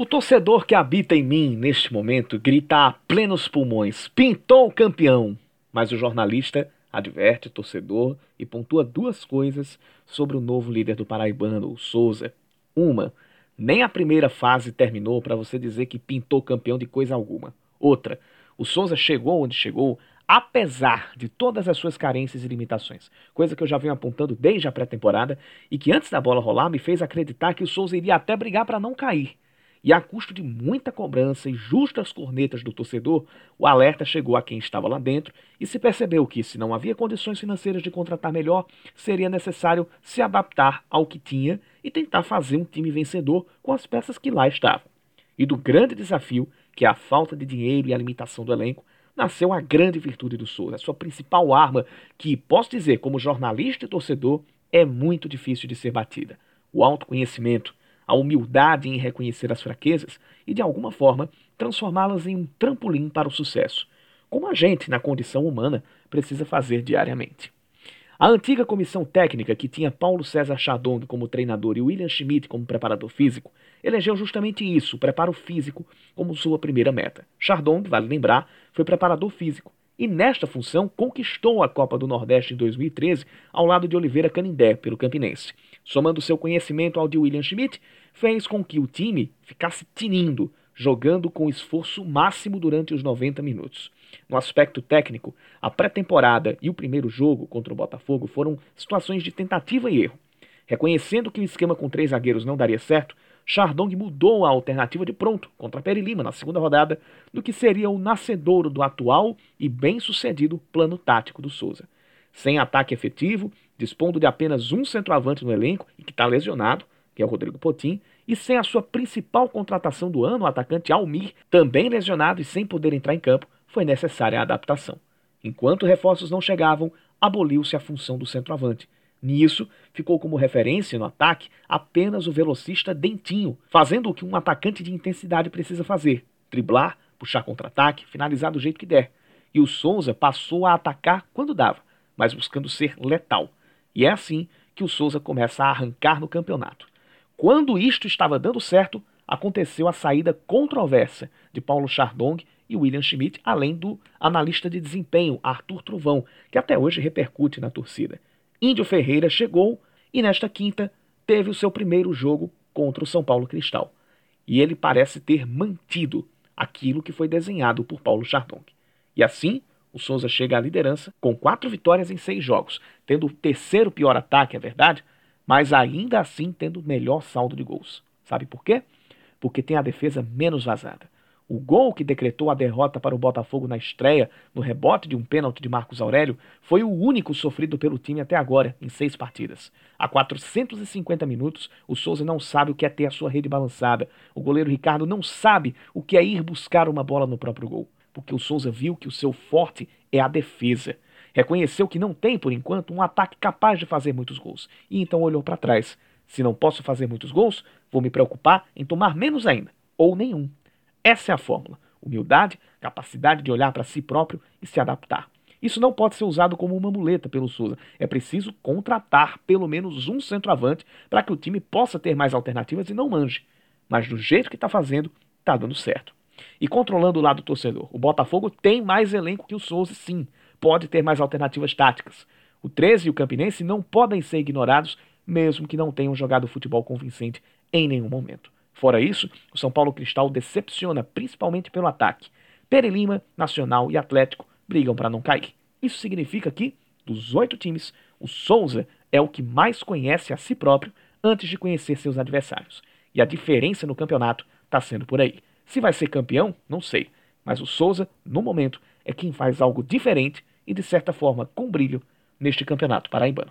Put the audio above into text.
O torcedor que habita em mim neste momento grita a plenos pulmões: pintou o campeão! Mas o jornalista adverte o torcedor e pontua duas coisas sobre o novo líder do Paraibano, o Souza. Uma, nem a primeira fase terminou para você dizer que pintou campeão de coisa alguma. Outra, o Souza chegou onde chegou apesar de todas as suas carências e limitações, coisa que eu já venho apontando desde a pré-temporada e que antes da bola rolar me fez acreditar que o Souza iria até brigar para não cair. E a custo de muita cobrança e justas cornetas do torcedor, o alerta chegou a quem estava lá dentro e se percebeu que, se não havia condições financeiras de contratar melhor, seria necessário se adaptar ao que tinha e tentar fazer um time vencedor com as peças que lá estavam. E do grande desafio, que é a falta de dinheiro e a limitação do elenco, nasceu a grande virtude do Souza, a sua principal arma, que, posso dizer, como jornalista e torcedor, é muito difícil de ser batida: o autoconhecimento a humildade em reconhecer as fraquezas e, de alguma forma, transformá-las em um trampolim para o sucesso, como a gente, na condição humana, precisa fazer diariamente. A antiga comissão técnica, que tinha Paulo César Chadong como treinador e William Schmidt como preparador físico, elegeu justamente isso, o preparo físico, como sua primeira meta. Chardong, vale lembrar, foi preparador físico e, nesta função, conquistou a Copa do Nordeste em 2013 ao lado de Oliveira Canindé, pelo Campinense. Somando seu conhecimento ao de William Schmidt, fez com que o time ficasse tinindo, jogando com esforço máximo durante os 90 minutos. No aspecto técnico, a pré-temporada e o primeiro jogo contra o Botafogo foram situações de tentativa e erro. Reconhecendo que o esquema com três zagueiros não daria certo, Chardong mudou a alternativa de pronto contra Peri Lima na segunda rodada do que seria o nascedouro do atual e bem-sucedido plano tático do Souza. Sem ataque efetivo, dispondo de apenas um centroavante no elenco e que está lesionado, que é o Rodrigo Potim, e sem a sua principal contratação do ano, o atacante Almir, também lesionado e sem poder entrar em campo, foi necessária a adaptação. Enquanto reforços não chegavam, aboliu-se a função do centroavante. Nisso, ficou como referência no ataque apenas o velocista Dentinho, fazendo o que um atacante de intensidade precisa fazer: driblar, puxar contra-ataque, finalizar do jeito que der. E o Souza passou a atacar quando dava, mas buscando ser letal. E é assim que o Souza começa a arrancar no campeonato. Quando isto estava dando certo, aconteceu a saída controversa de Paulo Chardong e William Schmidt, além do analista de desempenho Arthur Truvão, que até hoje repercute na torcida. Índio Ferreira chegou e nesta quinta teve o seu primeiro jogo contra o São Paulo Cristal. E ele parece ter mantido aquilo que foi desenhado por Paulo Chardong. E assim, o Souza chega à liderança com quatro vitórias em seis jogos, tendo o terceiro pior ataque, é verdade, mas ainda assim tendo melhor saldo de gols. Sabe por quê? Porque tem a defesa menos vazada. O gol que decretou a derrota para o Botafogo na estreia, no rebote de um pênalti de Marcos Aurélio, foi o único sofrido pelo time até agora, em seis partidas. Há 450 minutos, o Souza não sabe o que é ter a sua rede balançada. O goleiro Ricardo não sabe o que é ir buscar uma bola no próprio gol. Porque o Souza viu que o seu forte é a defesa. Reconheceu que não tem, por enquanto, um ataque capaz de fazer muitos gols. E então olhou para trás. Se não posso fazer muitos gols, vou me preocupar em tomar menos ainda, ou nenhum. Essa é a fórmula. Humildade, capacidade de olhar para si próprio e se adaptar. Isso não pode ser usado como uma muleta pelo Souza. É preciso contratar pelo menos um centroavante para que o time possa ter mais alternativas e não manje. Mas do jeito que está fazendo, está dando certo. E controlando o lado do torcedor, o Botafogo tem mais elenco que o Souza, sim pode ter mais alternativas táticas. O 13 e o Campinense não podem ser ignorados, mesmo que não tenham jogado futebol convincente em nenhum momento. Fora isso, o São Paulo Cristal decepciona principalmente pelo ataque. Pere Lima, Nacional e Atlético brigam para não cair. Isso significa que, dos oito times, o Souza é o que mais conhece a si próprio antes de conhecer seus adversários. E a diferença no campeonato está sendo por aí. Se vai ser campeão, não sei. Mas o Souza, no momento, é quem faz algo diferente e, de certa forma, com brilho neste campeonato paraibano.